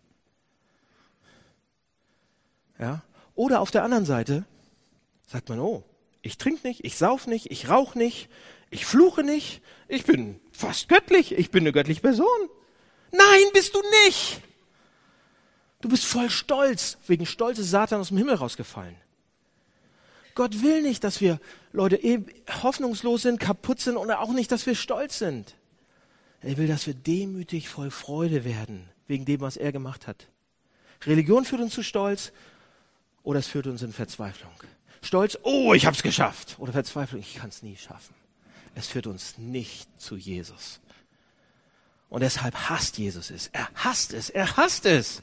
Ja? Oder auf der anderen Seite sagt man, oh, ich trinke nicht, ich sauf nicht, ich rauche nicht, ich fluche nicht, ich bin fast göttlich, ich bin eine göttliche Person. Nein, bist du nicht. Du bist voll stolz. Wegen Stolz ist Satan aus dem Himmel rausgefallen. Gott will nicht, dass wir Leute eh hoffnungslos sind, kaputt sind oder auch nicht, dass wir stolz sind. Er will, dass wir demütig voll Freude werden wegen dem, was er gemacht hat. Religion führt uns zu Stolz oder es führt uns in Verzweiflung. Stolz, oh, ich hab's geschafft. Oder Verzweiflung, ich kann's nie schaffen. Es führt uns nicht zu Jesus. Und deshalb hasst Jesus es. Er hasst es. Er hasst es.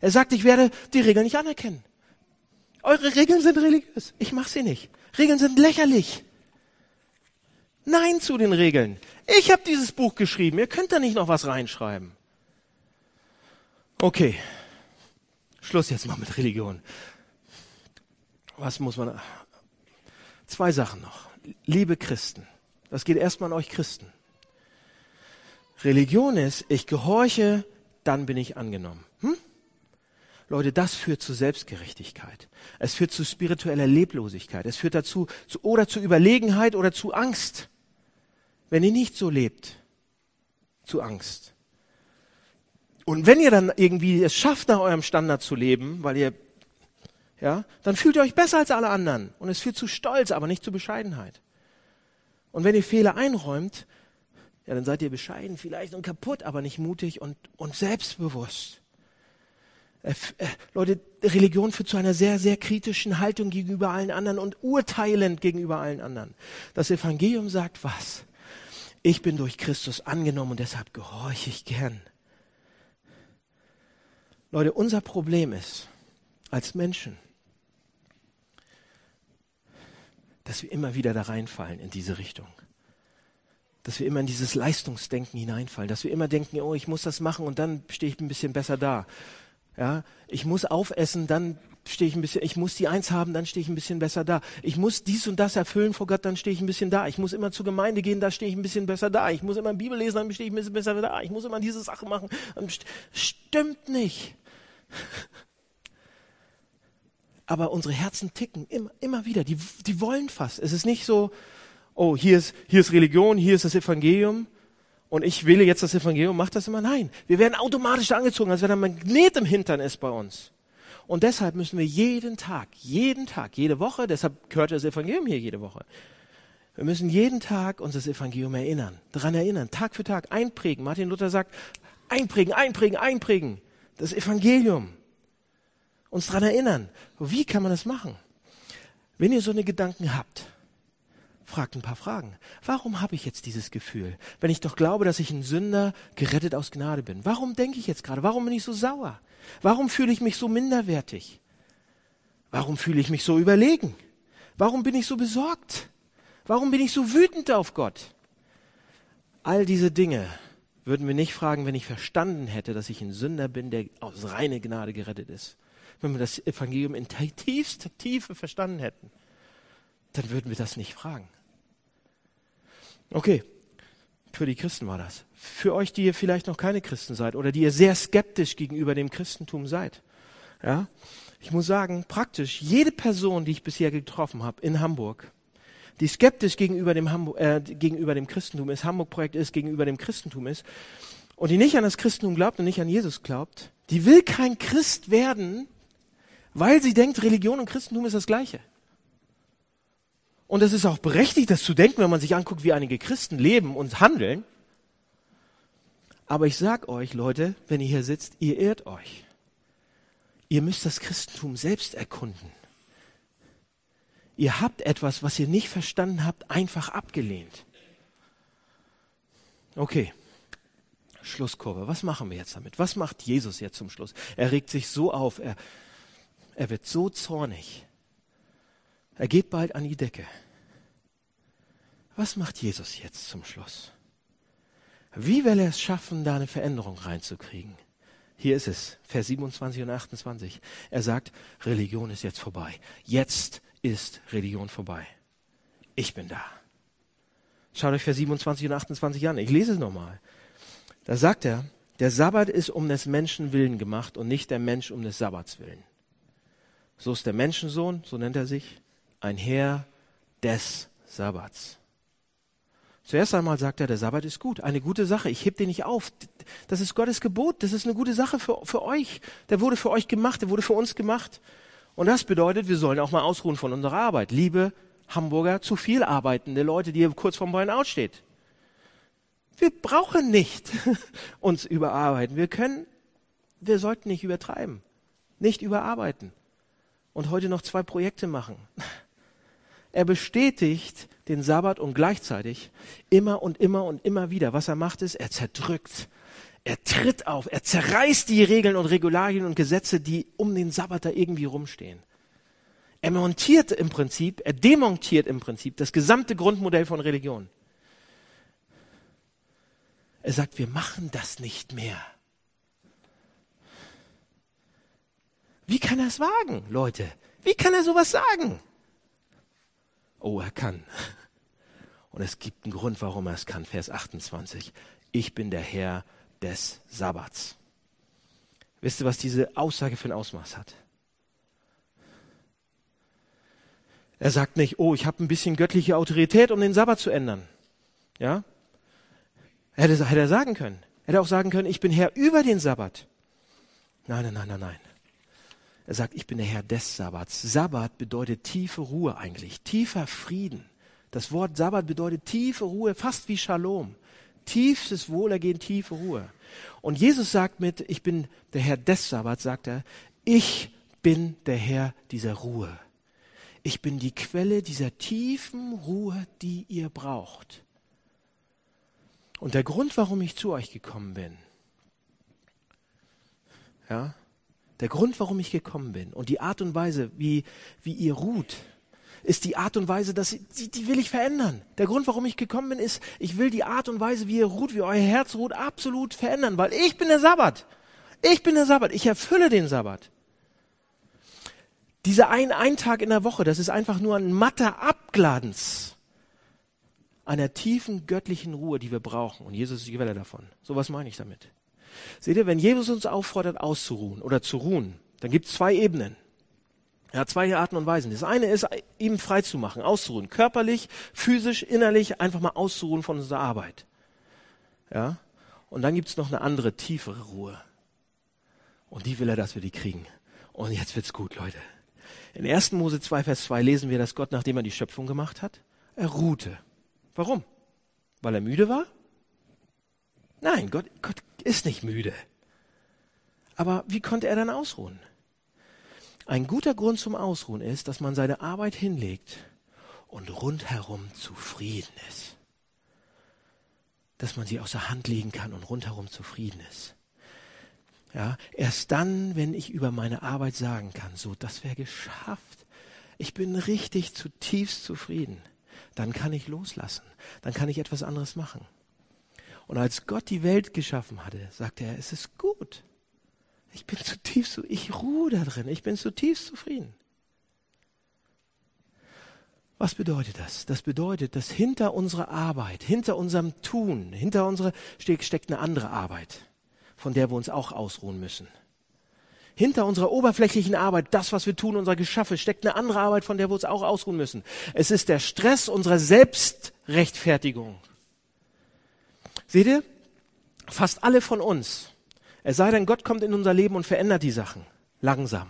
Er sagt, ich werde die Regeln nicht anerkennen. Eure Regeln sind religiös. Ich mache sie nicht. Regeln sind lächerlich. Nein zu den Regeln. Ich habe dieses Buch geschrieben. Ihr könnt da nicht noch was reinschreiben. Okay. Schluss jetzt mal mit Religion. Was muss man. Zwei Sachen noch. Liebe Christen. Das geht erstmal an euch Christen. Religion ist, ich gehorche, dann bin ich angenommen. Hm? Leute, das führt zu Selbstgerechtigkeit. Es führt zu spiritueller Leblosigkeit. Es führt dazu, zu, oder zu Überlegenheit oder zu Angst. Wenn ihr nicht so lebt, zu Angst. Und wenn ihr dann irgendwie es schafft, nach eurem Standard zu leben, weil ihr, ja, dann fühlt ihr euch besser als alle anderen. Und es führt zu Stolz, aber nicht zu Bescheidenheit. Und wenn ihr Fehler einräumt, ja, dann seid ihr bescheiden vielleicht und kaputt, aber nicht mutig und, und selbstbewusst. Äh, äh, Leute, Religion führt zu einer sehr, sehr kritischen Haltung gegenüber allen anderen und urteilend gegenüber allen anderen. Das Evangelium sagt was? Ich bin durch Christus angenommen und deshalb gehorche ich gern. Leute, unser Problem ist, als Menschen, dass wir immer wieder da reinfallen in diese Richtung. Dass wir immer in dieses Leistungsdenken hineinfallen, dass wir immer denken, oh, ich muss das machen und dann stehe ich ein bisschen besser da. Ja, ich muss aufessen, dann stehe ich ein bisschen, ich muss die Eins haben, dann stehe ich ein bisschen besser da. Ich muss dies und das erfüllen vor Gott, dann stehe ich ein bisschen da. Ich muss immer zur Gemeinde gehen, da stehe ich ein bisschen besser da. Ich muss immer Bibel lesen, dann stehe ich ein bisschen besser da. Ich muss immer diese Sache machen. Stimmt nicht. (laughs) Aber unsere Herzen ticken immer, immer wieder. Die, die wollen fast. Es ist nicht so, oh, hier ist, hier ist Religion, hier ist das Evangelium und ich wähle jetzt das Evangelium, macht das immer. Nein, wir werden automatisch angezogen, als wenn ein Magnet im Hintern ist bei uns. Und deshalb müssen wir jeden Tag, jeden Tag, jede Woche, deshalb gehört das Evangelium hier jede Woche. Wir müssen jeden Tag uns das Evangelium erinnern, daran erinnern, Tag für Tag einprägen. Martin Luther sagt, einprägen, einprägen, einprägen. Das Evangelium. Uns daran erinnern. Wie kann man das machen? Wenn ihr so eine Gedanken habt, fragt ein paar Fragen. Warum habe ich jetzt dieses Gefühl, wenn ich doch glaube, dass ich ein Sünder gerettet aus Gnade bin? Warum denke ich jetzt gerade? Warum bin ich so sauer? Warum fühle ich mich so minderwertig? Warum fühle ich mich so überlegen? Warum bin ich so besorgt? Warum bin ich so wütend auf Gott? All diese Dinge würden wir nicht fragen, wenn ich verstanden hätte, dass ich ein Sünder bin, der aus reiner Gnade gerettet ist. Wenn wir das Evangelium in tiefster Tiefe verstanden hätten, dann würden wir das nicht fragen. Okay, für die Christen war das. Für euch, die ihr vielleicht noch keine Christen seid oder die ihr sehr skeptisch gegenüber dem Christentum seid. Ja, ich muss sagen, praktisch jede Person, die ich bisher getroffen habe in Hamburg, die skeptisch gegenüber dem, Hamburg, äh, gegenüber dem Christentum ist, Hamburg-Projekt ist, gegenüber dem Christentum ist, und die nicht an das Christentum glaubt und nicht an Jesus glaubt, die will kein Christ werden, weil sie denkt, Religion und Christentum ist das Gleiche. Und es ist auch berechtigt, das zu denken, wenn man sich anguckt, wie einige Christen leben und handeln. Aber ich sag euch, Leute, wenn ihr hier sitzt, ihr irrt euch. Ihr müsst das Christentum selbst erkunden. Ihr habt etwas, was ihr nicht verstanden habt, einfach abgelehnt. Okay. Schlusskurve. Was machen wir jetzt damit? Was macht Jesus jetzt zum Schluss? Er regt sich so auf, er, er wird so zornig. Er geht bald an die Decke. Was macht Jesus jetzt zum Schluss? Wie will er es schaffen, da eine Veränderung reinzukriegen? Hier ist es, Vers 27 und 28. Er sagt, Religion ist jetzt vorbei. Jetzt ist Religion vorbei. Ich bin da. Schaut euch Vers 27 und 28 an. Ich lese es nochmal. Da sagt er, der Sabbat ist um des Menschen willen gemacht und nicht der Mensch um des Sabbats willen. So ist der Menschensohn, so nennt er sich, ein Herr des Sabbats. Zuerst einmal sagt er, der Sabbat ist gut, eine gute Sache. Ich heb den nicht auf. Das ist Gottes Gebot. Das ist eine gute Sache für, für euch. Der wurde für euch gemacht. Der wurde für uns gemacht. Und das bedeutet, wir sollen auch mal ausruhen von unserer Arbeit. Liebe Hamburger, zu viel arbeitende Leute, die kurz vorm Burnout steht. Wir brauchen nicht (laughs) uns überarbeiten. Wir können, wir sollten nicht übertreiben. Nicht überarbeiten. Und heute noch zwei Projekte machen. Er bestätigt den Sabbat und gleichzeitig immer und immer und immer wieder, was er macht, ist, er zerdrückt, er tritt auf, er zerreißt die Regeln und Regularien und Gesetze, die um den Sabbat da irgendwie rumstehen. Er montiert im Prinzip, er demontiert im Prinzip das gesamte Grundmodell von Religion. Er sagt, wir machen das nicht mehr. Wie kann er es wagen, Leute? Wie kann er sowas sagen? Oh, er kann. Und es gibt einen Grund, warum er es kann. Vers 28. Ich bin der Herr des Sabbats. Wisst ihr, was diese Aussage für ein Ausmaß hat? Er sagt nicht, oh, ich habe ein bisschen göttliche Autorität, um den Sabbat zu ändern. Ja? Hätte, hätte er sagen können. Hätte auch sagen können, ich bin Herr über den Sabbat. Nein, nein, nein, nein, nein. Er sagt, ich bin der Herr des Sabbats. Sabbat bedeutet tiefe Ruhe eigentlich, tiefer Frieden. Das Wort Sabbat bedeutet tiefe Ruhe, fast wie Shalom. Tiefstes Wohlergehen, tiefe Ruhe. Und Jesus sagt mit, ich bin der Herr des Sabbats, sagt er, ich bin der Herr dieser Ruhe. Ich bin die Quelle dieser tiefen Ruhe, die ihr braucht. Und der Grund, warum ich zu euch gekommen bin, ja, der Grund, warum ich gekommen bin und die Art und Weise, wie, wie ihr ruht, ist die Art und Weise, dass die, die will ich verändern. Der Grund, warum ich gekommen bin, ist, ich will die Art und Weise, wie ihr ruht, wie euer Herz ruht, absolut verändern, weil ich bin der Sabbat. Ich bin der Sabbat. Ich erfülle den Sabbat. Dieser ein, ein Tag in der Woche, das ist einfach nur ein matter Abgladens einer tiefen göttlichen Ruhe, die wir brauchen. Und Jesus ist die Quelle davon. So was meine ich damit. Seht ihr, wenn Jesus uns auffordert, auszuruhen oder zu ruhen, dann gibt es zwei Ebenen. Ja, zwei Arten und Weisen. Das eine ist, ihm frei zu machen, auszuruhen. Körperlich, physisch, innerlich, einfach mal auszuruhen von unserer Arbeit. Ja. Und dann gibt's noch eine andere, tiefere Ruhe. Und die will er, dass wir die kriegen. Und jetzt wird's gut, Leute. In 1. Mose 2, Vers 2 lesen wir, dass Gott, nachdem er die Schöpfung gemacht hat, er ruhte. Warum? Weil er müde war? Nein, Gott, Gott ist nicht müde. Aber wie konnte er dann ausruhen? Ein guter Grund zum Ausruhen ist, dass man seine Arbeit hinlegt und rundherum zufrieden ist. Dass man sie aus der Hand legen kann und rundherum zufrieden ist. Ja, erst dann, wenn ich über meine Arbeit sagen kann, so, das wäre geschafft. Ich bin richtig zutiefst zufrieden. Dann kann ich loslassen. Dann kann ich etwas anderes machen. Und als Gott die Welt geschaffen hatte, sagte er, es ist gut. Ich bin zutiefst, ich ruhe da drin. Ich bin zutiefst zufrieden. Was bedeutet das? Das bedeutet, dass hinter unserer Arbeit, hinter unserem Tun, hinter unserer steckt eine andere Arbeit von der wir uns auch ausruhen müssen. Hinter unserer oberflächlichen Arbeit, das, was wir tun, unser Geschaffe, steckt eine andere Arbeit, von der wir uns auch ausruhen müssen. Es ist der Stress unserer Selbstrechtfertigung. Seht ihr? Fast alle von uns, es sei denn, Gott kommt in unser Leben und verändert die Sachen. Langsam.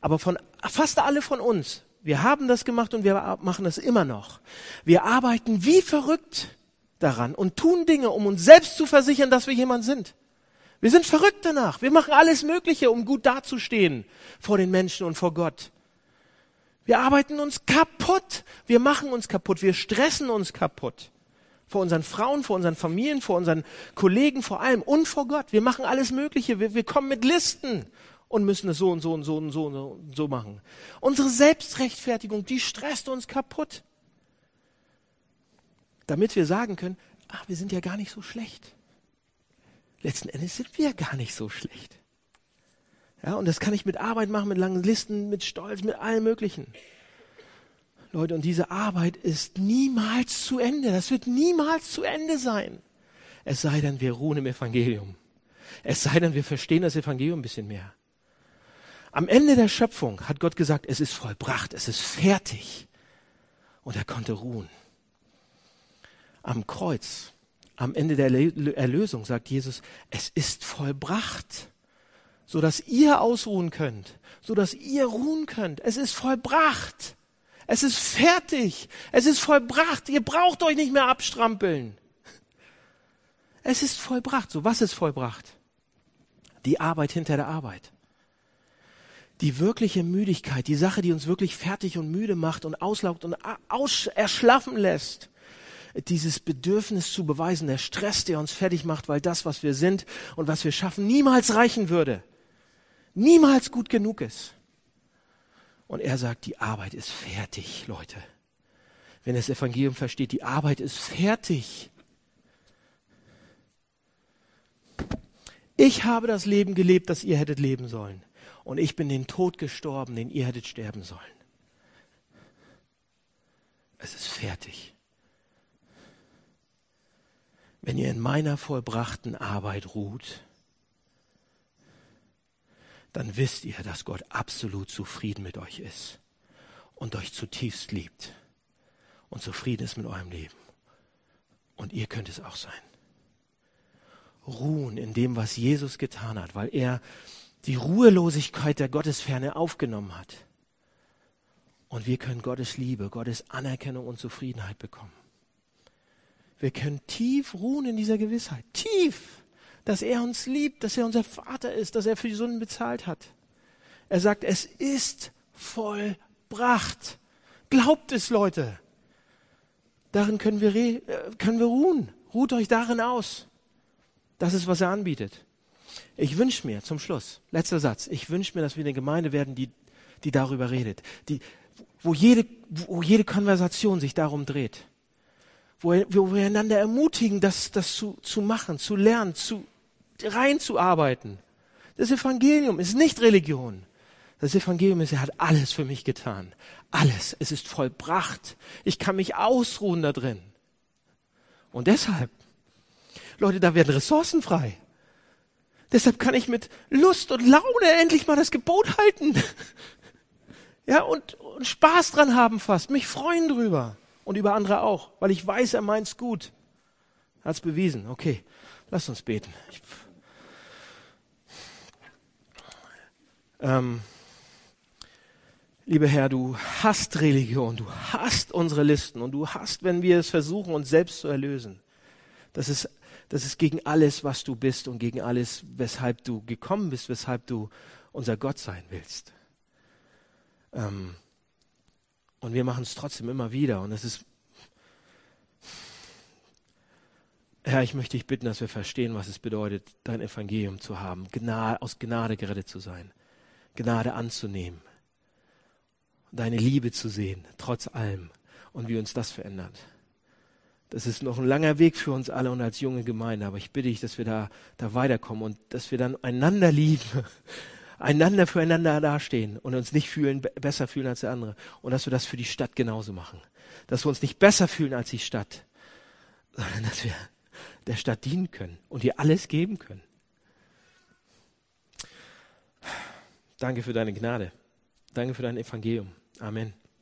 Aber von fast alle von uns, wir haben das gemacht und wir machen das immer noch. Wir arbeiten wie verrückt daran und tun Dinge, um uns selbst zu versichern, dass wir jemand sind. Wir sind verrückt danach. Wir machen alles Mögliche, um gut dazustehen vor den Menschen und vor Gott. Wir arbeiten uns kaputt. Wir machen uns kaputt. Wir stressen uns kaputt. Vor unseren Frauen, vor unseren Familien, vor unseren Kollegen, vor allem und vor Gott. Wir machen alles Mögliche. Wir, wir kommen mit Listen und müssen es so und so und so und so und so machen. Unsere Selbstrechtfertigung, die stresst uns kaputt. Damit wir sagen können, ach, wir sind ja gar nicht so schlecht letzten Endes sind wir gar nicht so schlecht. Ja, und das kann ich mit Arbeit machen, mit langen Listen, mit Stolz, mit allem Möglichen. Leute, und diese Arbeit ist niemals zu Ende. Das wird niemals zu Ende sein. Es sei denn, wir ruhen im Evangelium. Es sei denn, wir verstehen das Evangelium ein bisschen mehr. Am Ende der Schöpfung hat Gott gesagt, es ist vollbracht, es ist fertig. Und er konnte ruhen. Am Kreuz am Ende der Erlösung sagt Jesus, es ist vollbracht, so dass ihr ausruhen könnt, so dass ihr ruhen könnt. Es ist vollbracht. Es ist fertig. Es ist vollbracht. Ihr braucht euch nicht mehr abstrampeln. Es ist vollbracht. So, was ist vollbracht? Die Arbeit hinter der Arbeit. Die wirkliche Müdigkeit, die Sache, die uns wirklich fertig und müde macht und auslaugt und erschlaffen lässt dieses Bedürfnis zu beweisen, der Stress, der uns fertig macht, weil das, was wir sind und was wir schaffen, niemals reichen würde, niemals gut genug ist. Und er sagt, die Arbeit ist fertig, Leute. Wenn das Evangelium versteht, die Arbeit ist fertig. Ich habe das Leben gelebt, das ihr hättet leben sollen. Und ich bin den Tod gestorben, den ihr hättet sterben sollen. Es ist fertig wenn ihr in meiner vollbrachten Arbeit ruht, dann wisst ihr, dass Gott absolut zufrieden mit euch ist und euch zutiefst liebt und zufrieden ist mit eurem Leben. Und ihr könnt es auch sein. Ruhen in dem, was Jesus getan hat, weil er die Ruhelosigkeit der Gottesferne aufgenommen hat. Und wir können Gottes Liebe, Gottes Anerkennung und Zufriedenheit bekommen. Wir können tief ruhen in dieser Gewissheit. Tief. Dass er uns liebt, dass er unser Vater ist, dass er für die Sünden bezahlt hat. Er sagt, es ist vollbracht. Glaubt es, Leute. Darin können wir, äh, können wir ruhen. Ruht euch darin aus. Das ist, was er anbietet. Ich wünsche mir zum Schluss, letzter Satz, ich wünsche mir, dass wir eine Gemeinde werden, die, die darüber redet, die, wo jede, wo jede Konversation sich darum dreht. Wo, wo wir einander ermutigen, das, das zu, zu machen, zu lernen, zu, reinzuarbeiten. Das Evangelium ist nicht Religion. Das Evangelium ist, er hat alles für mich getan. Alles. Es ist vollbracht. Ich kann mich ausruhen da drin. Und deshalb, Leute, da werden Ressourcen frei. Deshalb kann ich mit Lust und Laune endlich mal das Gebot halten. (laughs) Ja, und, und Spaß dran haben fast, mich freuen drüber. Und über andere auch, weil ich weiß, er meint's gut. Hat's bewiesen. Okay, lass uns beten. Ich, ähm, lieber Herr, du hast Religion, du hast unsere Listen und du hast, wenn wir es versuchen, uns selbst zu erlösen. Das ist, das ist gegen alles, was du bist und gegen alles, weshalb du gekommen bist, weshalb du unser Gott sein willst. Ähm, und wir machen es trotzdem immer wieder. Und es ist, Herr, ich möchte dich bitten, dass wir verstehen, was es bedeutet, dein Evangelium zu haben, Gnade, aus Gnade gerettet zu sein, Gnade anzunehmen, deine Liebe zu sehen, trotz allem, und wie uns das verändert. Das ist noch ein langer Weg für uns alle und als junge Gemeinde, aber ich bitte dich, dass wir da, da weiterkommen und dass wir dann einander lieben (laughs) einander füreinander dastehen und uns nicht fühlen, besser fühlen als der andere. Und dass wir das für die Stadt genauso machen. Dass wir uns nicht besser fühlen als die Stadt, (laughs) sondern dass wir der Stadt dienen können und ihr alles geben können. Danke für deine Gnade. Danke für dein Evangelium. Amen.